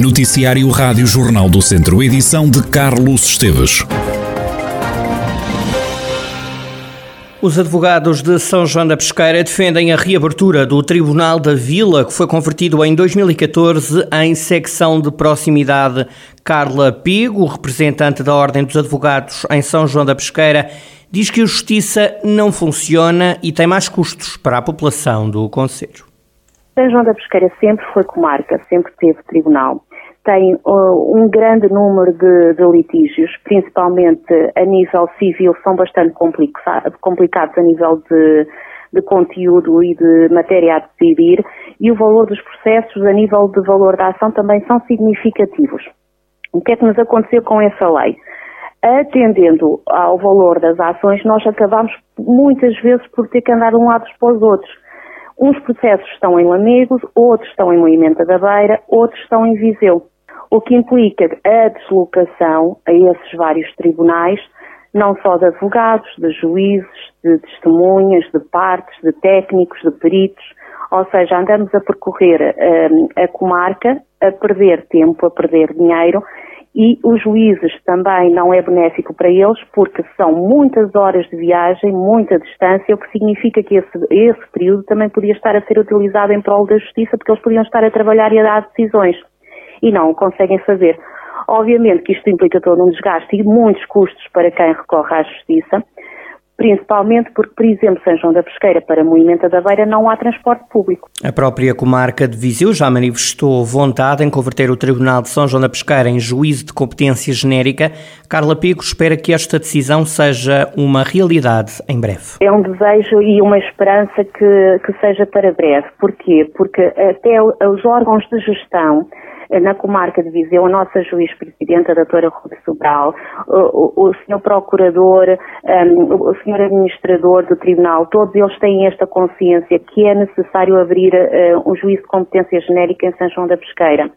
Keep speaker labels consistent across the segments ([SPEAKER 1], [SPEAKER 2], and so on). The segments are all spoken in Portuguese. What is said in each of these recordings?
[SPEAKER 1] Noticiário Rádio Jornal do Centro, edição de Carlos Esteves.
[SPEAKER 2] Os advogados de São João da Pesqueira defendem a reabertura do Tribunal da Vila, que foi convertido em 2014 em secção de proximidade. Carla Pigo, representante da Ordem dos Advogados em São João da Pesqueira, diz que a justiça não funciona e tem mais custos para a população do Conselho.
[SPEAKER 3] São João da Pesqueira sempre foi comarca, sempre teve tribunal. Tem uh, um grande número de, de, litígios, principalmente a nível civil, são bastante complicados a nível de, de conteúdo e de matéria a decidir, e o valor dos processos a nível de valor da ação também são significativos. O que é que nos aconteceu com essa lei? Atendendo ao valor das ações, nós acabamos muitas vezes por ter que andar de um lado para os outros Uns processos estão em Lamegos, outros estão em Moimenta da Beira, outros estão em Viseu, o que implica a deslocação a esses vários tribunais, não só de advogados, de juízes, de testemunhas, de partes, de técnicos, de peritos, ou seja, andamos a percorrer um, a comarca, a perder tempo, a perder dinheiro e os juízes também não é benéfico para eles porque são muitas horas de viagem, muita distância, o que significa que esse, esse período também podia estar a ser utilizado em prol da justiça porque eles podiam estar a trabalhar e a dar decisões e não o conseguem fazer. Obviamente que isto implica todo um desgaste e muitos custos para quem recorre à justiça, principalmente porque, por exemplo, São João da Pesqueira para Moimenta da Beira não há transporte público.
[SPEAKER 2] A própria comarca de Viseu já manifestou vontade em converter o Tribunal de São João da Pesqueira em juízo de competência genérica. Carla Pico espera que esta decisão seja uma realidade em breve.
[SPEAKER 3] É um desejo e uma esperança que, que seja para breve. Porquê? Porque até os órgãos de gestão na comarca de Viseu, a nossa juiz-presidente, a doutora Ruth Sobral, o, o senhor procurador, um, o senhor administrador do tribunal, todos eles têm esta consciência que é necessário abrir uh, um juízo de competência genérica em São João da Pesqueira.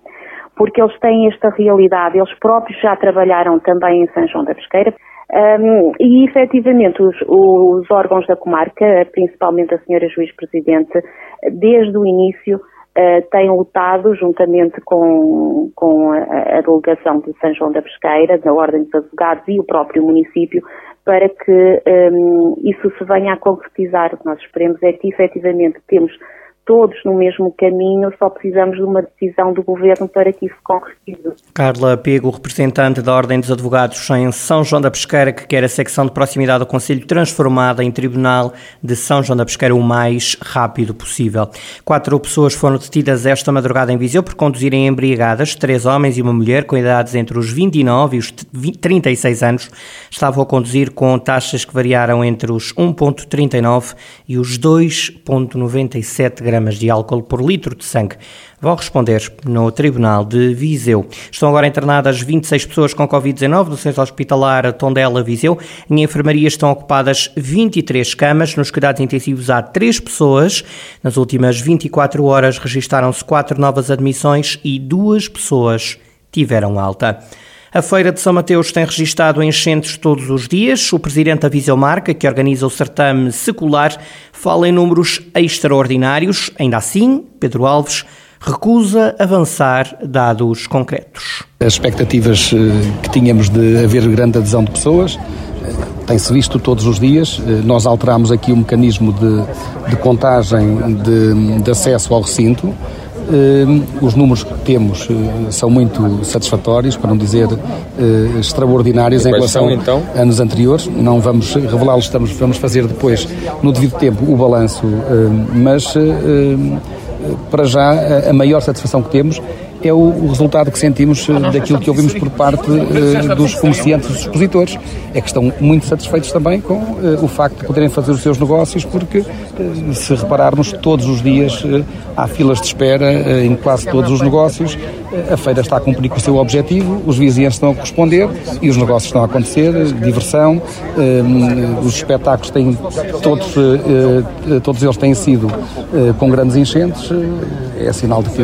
[SPEAKER 3] Porque eles têm esta realidade, eles próprios já trabalharam também em São João da Pesqueira, um, e efetivamente os, os, órgãos da comarca, principalmente a senhora juiz-presidente, desde o início uh, tem lutado, juntamente com, com a, a, delegação de São João da Pesqueira, da Ordem dos Advogados e o próprio município, para que um, isso se venha a concretizar. O que nós esperemos é que, efetivamente, temos todos no mesmo caminho, só precisamos de uma decisão do Governo para que isso concretize.
[SPEAKER 2] Carla Pego, representante da Ordem dos Advogados em São João da Pesqueira, que quer a secção de proximidade do Conselho transformada em Tribunal de São João da Pesqueira o mais rápido possível. Quatro pessoas foram detidas esta madrugada em Viseu por conduzirem embriagadas. Três homens e uma mulher com idades entre os 29 e os 36 anos estavam a conduzir com taxas que variaram entre os 1,39 e os 2,97 gramas gramas de álcool por litro de sangue. Vão responder no Tribunal de Viseu. Estão agora internadas 26 pessoas com Covid-19 no Centro Hospitalar Tondela Viseu. Em enfermaria estão ocupadas 23 camas. Nos cuidados intensivos há 3 pessoas. Nas últimas 24 horas registaram-se 4 novas admissões e 2 pessoas tiveram alta. A Feira de São Mateus tem registado enchentes todos os dias. O presidente da Viseu Marca, que organiza o certame secular, fala em números extraordinários. Ainda assim, Pedro Alves recusa avançar dados concretos.
[SPEAKER 4] As expectativas eh, que tínhamos de haver grande adesão de pessoas eh, tem-se visto todos os dias. Eh, nós alteramos aqui o mecanismo de, de contagem de, de acesso ao recinto os números que temos uh, são muito satisfatórios, para não dizer uh, extraordinários em relação são, então? a anos anteriores. Não vamos revelá-los, vamos fazer depois, no devido tempo, o balanço, mas para já a maior satisfação que temos é o, resultado que sentimos uh, daquilo que ouvimos por parte uh, dos comerciantes e dos expositores. É que estão muito satisfeitos também com uh, o facto de poderem fazer os seus negócios, porque se repararmos, todos os dias há filas de espera em quase todos os negócios. A feira está a cumprir com o seu objetivo, os vizinhos estão a corresponder e os negócios estão a acontecer, diversão, os espetáculos têm todos, todos eles têm sido com grandes enchentes, é sinal de que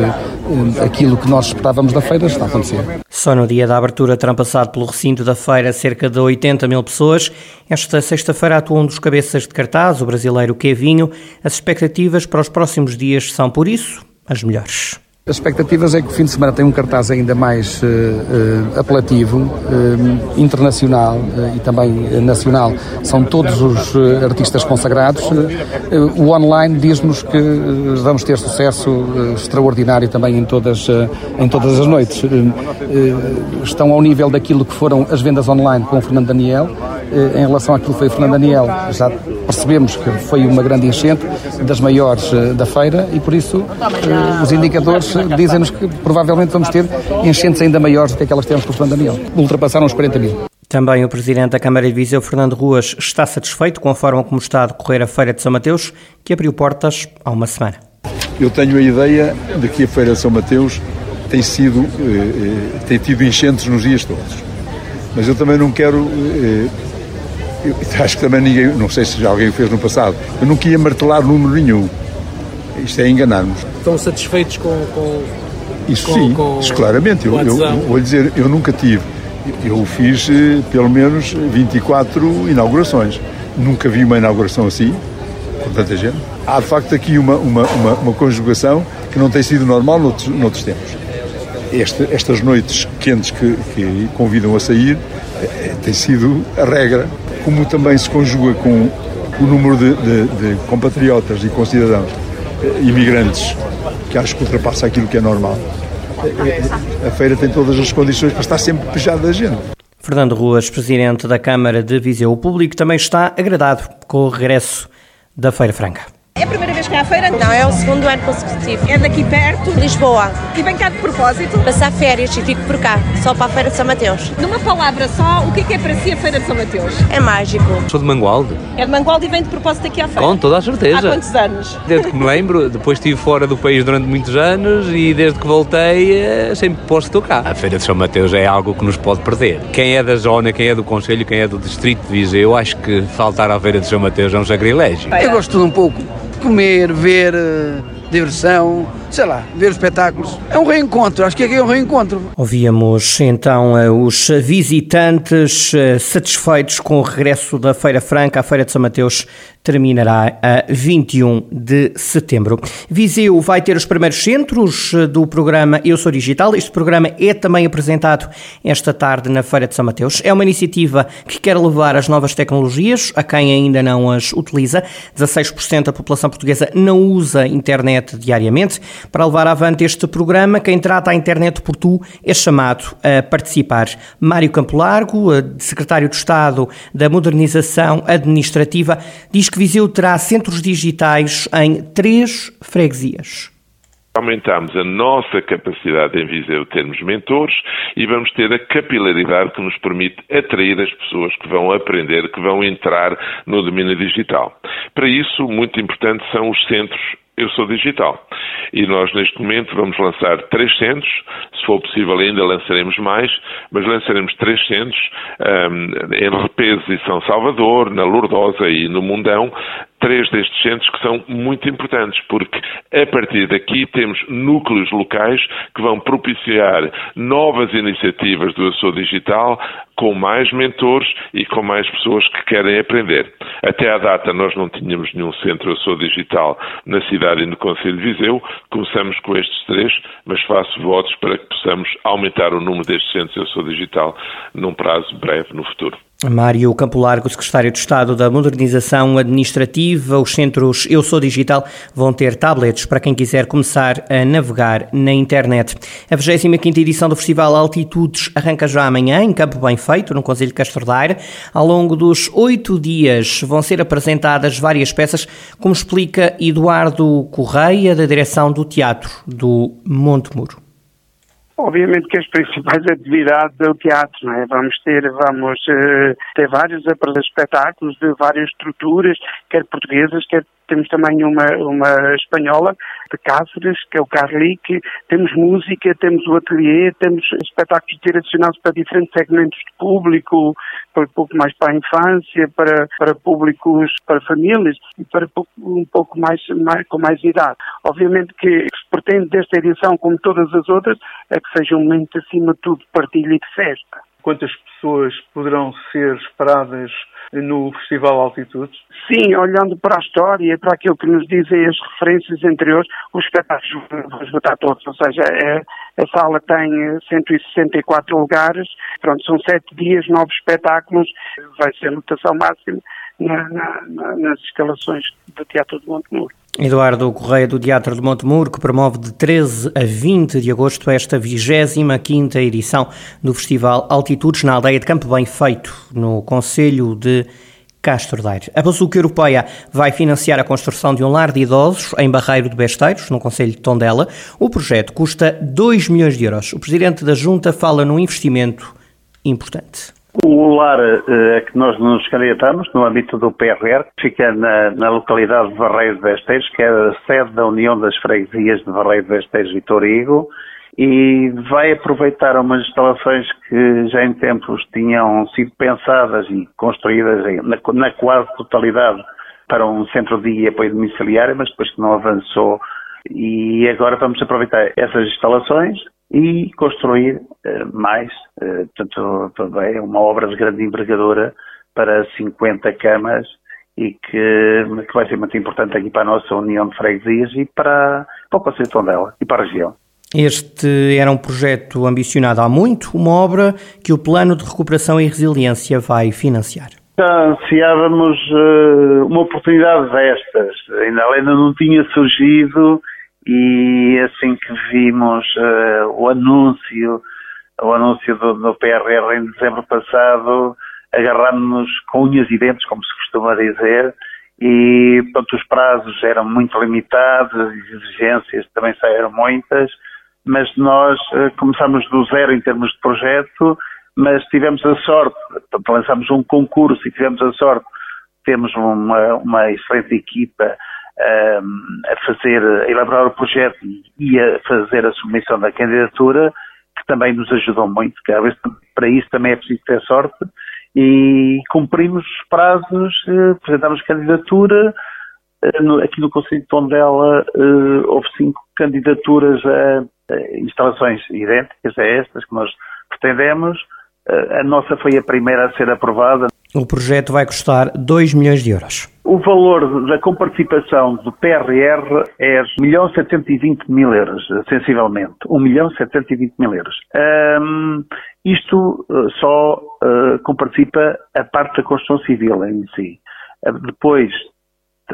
[SPEAKER 4] aquilo que nós esperávamos da feira está a acontecer.
[SPEAKER 2] Só no dia da abertura terão passado pelo recinto da feira cerca de 80 mil pessoas. Esta sexta-feira atuam um dos cabeças de cartaz, o brasileiro Kevinho. As expectativas para os próximos dias são, por isso, as melhores.
[SPEAKER 4] As expectativas é que o fim de semana tem um cartaz ainda mais uh, uh, apelativo, uh, internacional e também nacional. São todos os artistas consagrados. o online diz-nos que vamos ter sucesso extraordinário também em todas, em todas as noites. estão ao nível daquilo que foram as vendas online com o Fernando Daniel. Em relação àquilo que foi o Fernando Daniel, já percebemos que foi uma grande enchente, das maiores da feira, e por isso os indicadores dizem-nos que provavelmente vamos ter enchentes ainda maiores do que aquelas que temos com o Fernando Daniel. Ultrapassaram os 40 mil.
[SPEAKER 2] Também o Presidente da Câmara de Viseu, Fernando Ruas, está satisfeito com a forma como está a decorrer a Feira de São Mateus, que abriu portas há uma semana.
[SPEAKER 5] Eu tenho a ideia de que a Feira de São Mateus tem sido, eh, eh tem tido enchentes nos dias todos. Mas eu também não quero eh, eu acho que também ninguém, não sei se já alguém o fez no passado, eu não queria martelar número nenhum. Isto é enganar-nos.
[SPEAKER 2] Estão satisfeitos com, com
[SPEAKER 5] isso com, sim, com, isso claramente. Eu, eu, vou dizer, eu nunca tive. Eu fiz eh, pelo menos 24 inaugurações. Nunca vi uma inauguração assim, com tanta gente. Há de facto aqui uma, uma, uma, uma conjugação que não tem sido normal noutros, noutros tempos. Este, estas noites quentes que, que convidam a sair é, tem sido a regra. Como também se conjuga com o número de, de, de compatriotas e concidadãos eh, imigrantes, que acho que ultrapassa aquilo que é normal. Eh, a feira tem todas as condições para estar sempre pejada da gente.
[SPEAKER 2] Fernando Ruas, presidente da Câmara de Viseu. Público também está agradado com o regresso da Feira Franca.
[SPEAKER 6] É a primeira vez que há feira?
[SPEAKER 7] Não, é o segundo ano consecutivo.
[SPEAKER 6] É daqui perto?
[SPEAKER 7] Lisboa.
[SPEAKER 6] E vem cá de propósito?
[SPEAKER 7] Passar férias e fico por cá, só para a Feira de São Mateus.
[SPEAKER 6] Numa palavra só, o que é, que é para si a Feira de São Mateus?
[SPEAKER 7] É mágico.
[SPEAKER 8] Sou de Mangualde.
[SPEAKER 6] É de Mangualde e vem de propósito aqui à feira?
[SPEAKER 8] Com toda a certeza.
[SPEAKER 6] Há quantos anos?
[SPEAKER 8] Desde que me lembro, depois estive fora do país durante muitos anos e desde que voltei eh, sempre posso estou cá. A Feira de São Mateus é algo que nos pode perder. Quem é da zona, quem é do Conselho, quem é do Distrito de Viseu, acho que faltar à Feira de São Mateus é um sacrilégio.
[SPEAKER 9] Eu gosto de um pouco comer, ver, eh, diversão, sei lá, ver espetáculos. É um reencontro, acho que aqui é um reencontro.
[SPEAKER 2] Ouvíamos então eh, os visitantes eh, satisfeitos com o regresso da Feira Franca. A Feira de São Mateus terminará a 21 de setembro. Viseu vai ter os primeiros centros do programa Eu Sou Digital. Este programa é também apresentado esta tarde na Feira de São Mateus. É uma iniciativa que quer levar as novas tecnologias a quem ainda não as utiliza. 16% da população portuguesa não usa internet diariamente. Para levar avante este programa, quem trata a internet por tu é chamado a participar. Mário Campo Largo, secretário de Estado da Modernização Administrativa, diz que Viseu terá centros digitais em três freguesias.
[SPEAKER 10] Aumentamos a nossa capacidade em Viseu termos mentores e vamos ter a capilaridade que nos permite atrair as pessoas que vão aprender, que vão entrar no domínio digital. Para isso, muito importante são os centros eu sou digital. E nós, neste momento, vamos lançar três centros. Se for possível, ainda lançaremos mais, mas lançaremos três centros um, em Repeso e São Salvador, na Lourdosa e no Mundão, três destes centros que são muito importantes, porque a partir daqui temos núcleos locais que vão propiciar novas iniciativas do Eu Sou Digital, com mais mentores e com mais pessoas que querem aprender. Até à data nós não tínhamos nenhum centro Eu Sou Digital na cidade e no Conselho de Viseu. Começamos com estes três, mas faço votos para que possamos aumentar o número destes centros Eu Sou Digital num prazo breve no futuro.
[SPEAKER 2] Mário Campo Largo, secretário de Estado da Modernização Administrativa, os centros Eu Sou Digital vão ter tablets para quem quiser começar a navegar na internet. A 25ª edição do Festival Altitudes arranca já amanhã em Campo Bem Feito, no Conselho de Castro Daire. Ao longo dos oito dias vão ser apresentadas várias peças, como explica Eduardo Correia, da direção do Teatro do Monte Muro.
[SPEAKER 11] Obviamente que as principais atividades é o teatro, não é? Vamos ter, vamos uh, ter vários espetáculos de várias estruturas, quer portuguesas, quer temos também uma, uma espanhola de Cáceres, que é o Carlique, temos música, temos o ateliê, temos espetáculos direcionados para diferentes segmentos de público, para um pouco mais para a infância, para, para públicos, para famílias e para um pouco mais, mais com mais idade. Obviamente que se pretende desta edição, como todas as outras, é que seja um momento acima de tudo partilha e de festa.
[SPEAKER 12] Quantas pessoas poderão ser esperadas no Festival Altitudes?
[SPEAKER 11] Sim, olhando para a história e para aquilo que nos dizem as referências anteriores, os espetáculos vão esgotar todos, ou seja, é, a sala tem 164 lugares, pronto, são sete dias, nove espetáculos, vai ser a lotação máxima na, na, nas instalações do Teatro de Montemuro.
[SPEAKER 2] Eduardo Correia do Teatro de Montemuro, que promove de 13 a 20 de agosto esta 25ª edição do Festival Altitudes na aldeia de Campo Bem Feito, no Conselho de Castro Daire. A Bazuca Europeia vai financiar a construção de um lar de idosos em Barreiro de Besteiros, no Conselho de Tondela. O projeto custa 2 milhões de euros. O Presidente da Junta fala num investimento importante.
[SPEAKER 13] O lar eh, a que nós nos candidatamos, no âmbito do PRR, fica na, na localidade de Barreiro de Besteiros, que é a sede da União das Freguesias de Barreiro de Besteiros e Torigo, e vai aproveitar umas instalações que já em tempos tinham sido pensadas e construídas na, na quase totalidade para um centro de apoio domiciliário, mas depois que não avançou. E agora vamos aproveitar essas instalações e construir uh, mais, portanto, também é uma obra de grande envergadura para 50 camas e que, que, vai ser muito importante aqui para a nossa União de Freguesias e para, para o Conselho de Tondela e para a região.
[SPEAKER 2] Este era um projeto ambicionado há muito, uma obra que o Plano de Recuperação e Resiliência vai financiar.
[SPEAKER 13] Já ansiávamos uh, uma oportunidade destas, ainda, ainda não tinha surgido e assim que vimos uh, o anúncio, o anúncio do, do PRR em dezembro passado, agarramos-nos com unhas e dentes, como se costuma dizer, e pronto, os prazos eram muito limitados, as exigências também saíram muitas, mas nós uh, começamos do zero em termos de projeto, mas tivemos a sorte, portanto, lançamos um concurso e tivemos a sorte, temos uma, uma excelente equipa a fazer, a elaborar o projeto e a fazer a submissão da candidatura, que também nos ajudou muito, que vezes para isso também é preciso ter sorte, e cumprimos os prazos, eh, apresentamos candidatura, eh, aqui no Conselho de Tondela eh, houve cinco candidaturas a instalações idênticas a estas que nós pretendemos, a nossa foi a primeira a ser aprovada.
[SPEAKER 2] O projeto vai custar 2 milhões de euros.
[SPEAKER 13] O valor da comparticipação do PRR é 1 milhão 720 mil euros, sensivelmente. 1 milhão 720 mil euros. Um, isto uh, só uh, comparticipa a parte da construção civil em si. Uh, depois,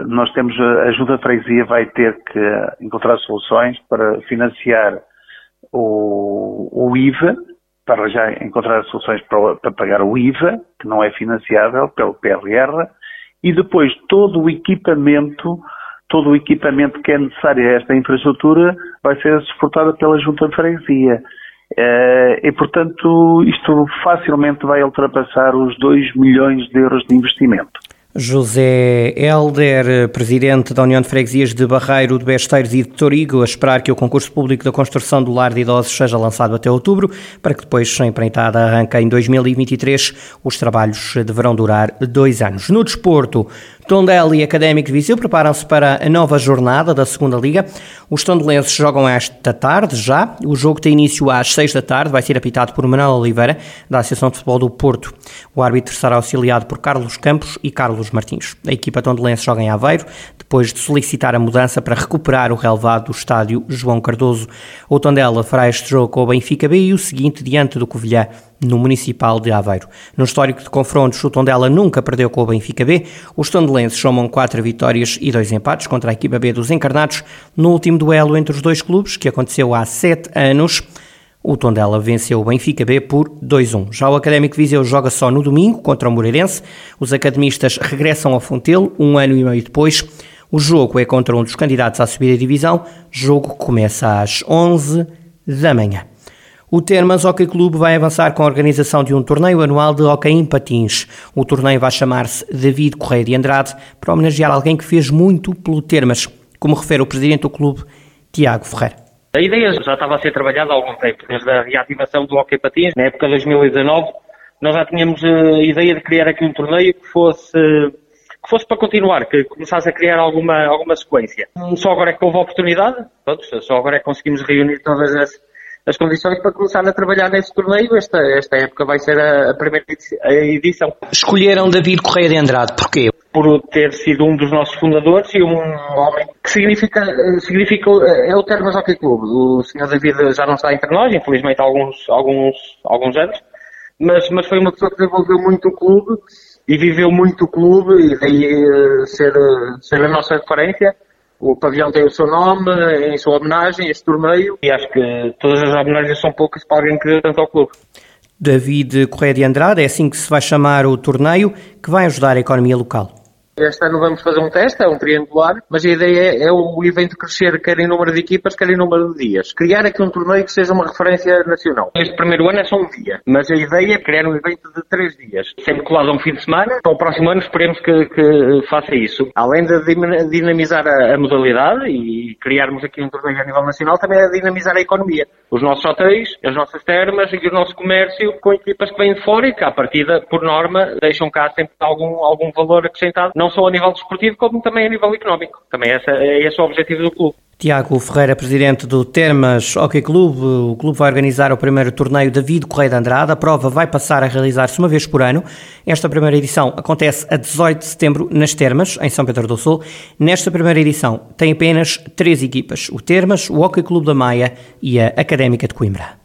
[SPEAKER 13] nós temos a de Freguesia vai ter que encontrar soluções para financiar o, o IVA, para já encontrar soluções para, para pagar o IVA, que não é financiável pelo PRR, e depois todo o equipamento, todo o equipamento que é necessário a esta infraestrutura vai ser suportado pela Junta de Freguesia. Uh, e, portanto, isto facilmente vai ultrapassar os 2 milhões de euros de investimento.
[SPEAKER 2] José Helder, presidente da União de Freguesias de Barreiro de Besteiros e de Torigo, a esperar que o concurso público da construção do lar de idosos seja lançado até outubro, para que depois a empreitada arranque em 2023. Os trabalhos deverão durar dois anos. No desporto, Tondela e Académico de Viseu preparam-se para a nova jornada da segunda Liga. Os tondelenses jogam esta tarde já. O jogo tem início às seis da tarde, vai ser apitado por Manuel Oliveira, da Associação de Futebol do Porto. O árbitro será auxiliado por Carlos Campos e Carlos Martins. A equipa tondelense joga em Aveiro, depois de solicitar a mudança para recuperar o relevado do estádio João Cardoso. O Tondela fará este jogo com o Benfica B e o seguinte diante do Covilhã no Municipal de Aveiro. No histórico de confrontos, o Tondela nunca perdeu com o Benfica B. Os tondelenses somam quatro vitórias e dois empates contra a equipa B dos Encarnados no último duelo entre os dois clubes, que aconteceu há sete anos. O Tondela venceu o Benfica B por 2-1. Já o Académico Viseu joga só no domingo contra o Moreirense. Os academistas regressam ao Fontelo um ano e meio depois. O jogo é contra um dos candidatos à subida divisão. Jogo começa às 11 da manhã. O Termas Hockey Clube vai avançar com a organização de um torneio anual de hockey em patins. O torneio vai chamar-se David Correia de Andrade para homenagear alguém que fez muito pelo Termas, como refere o presidente do clube, Tiago Ferreira.
[SPEAKER 14] A ideia já estava a ser trabalhada há algum tempo, desde a reativação do hockey patins, na época de 2019, nós já tínhamos a ideia de criar aqui um torneio que fosse que fosse para continuar, que começasse a criar alguma, alguma sequência. Só agora é que houve a oportunidade, pronto, só agora é que conseguimos reunir todas as, as condições para começar a trabalhar nesse torneio. Esta, esta época vai ser a, a primeira edição.
[SPEAKER 2] Escolheram David Correia de Andrade, porquê?
[SPEAKER 14] Por ter sido um dos nossos fundadores e um homem que significa, significa é o Termas Hockey Clube. O Sr. David já não está entre nós, infelizmente há alguns, alguns, alguns anos, mas, mas foi uma pessoa que desenvolveu muito o clube e viveu muito o clube e daí eh, ser, ser a nossa referência. O pavilhão tem o seu nome, em sua homenagem, este torneio, e acho que todas as homenagens são poucas para alguém que tanto ao clube.
[SPEAKER 2] David Correia de Andrade, é assim que se vai chamar o torneio, que vai ajudar a economia local.
[SPEAKER 14] Este ano vamos fazer um teste, é um triangular, mas a ideia é, é, o evento crescer quer em número de equipas, quer em número de dias. Criar aqui um torneio que seja uma referência nacional. Este primeiro ano é só um dia, mas a ideia é criar um evento de três dias, sempre colado a um fim de semana. Para o próximo ano esperemos que, que faça isso. Além de dinamizar a, a, modalidade e criarmos aqui um torneio a nível nacional, também é dinamizar a economia. Os nossos hotéis, as nossas termas e o nosso comércio com equipas que vêm de fora e que, à partida, por norma, deixam cá sempre algum, algum valor acrescentado. Não não só a nível desportivo, como também a nível económico. Também é esse o objetivo do clube.
[SPEAKER 2] Tiago Ferreira, presidente do Termas Hockey Clube. O clube vai organizar o primeiro torneio David Correia de Andrade. A prova vai passar a realizar-se uma vez por ano. Esta primeira edição acontece a 18 de setembro nas Termas, em São Pedro do Sul. Nesta primeira edição tem apenas três equipas: o Termas, o Hockey Clube da Maia e a Académica de Coimbra.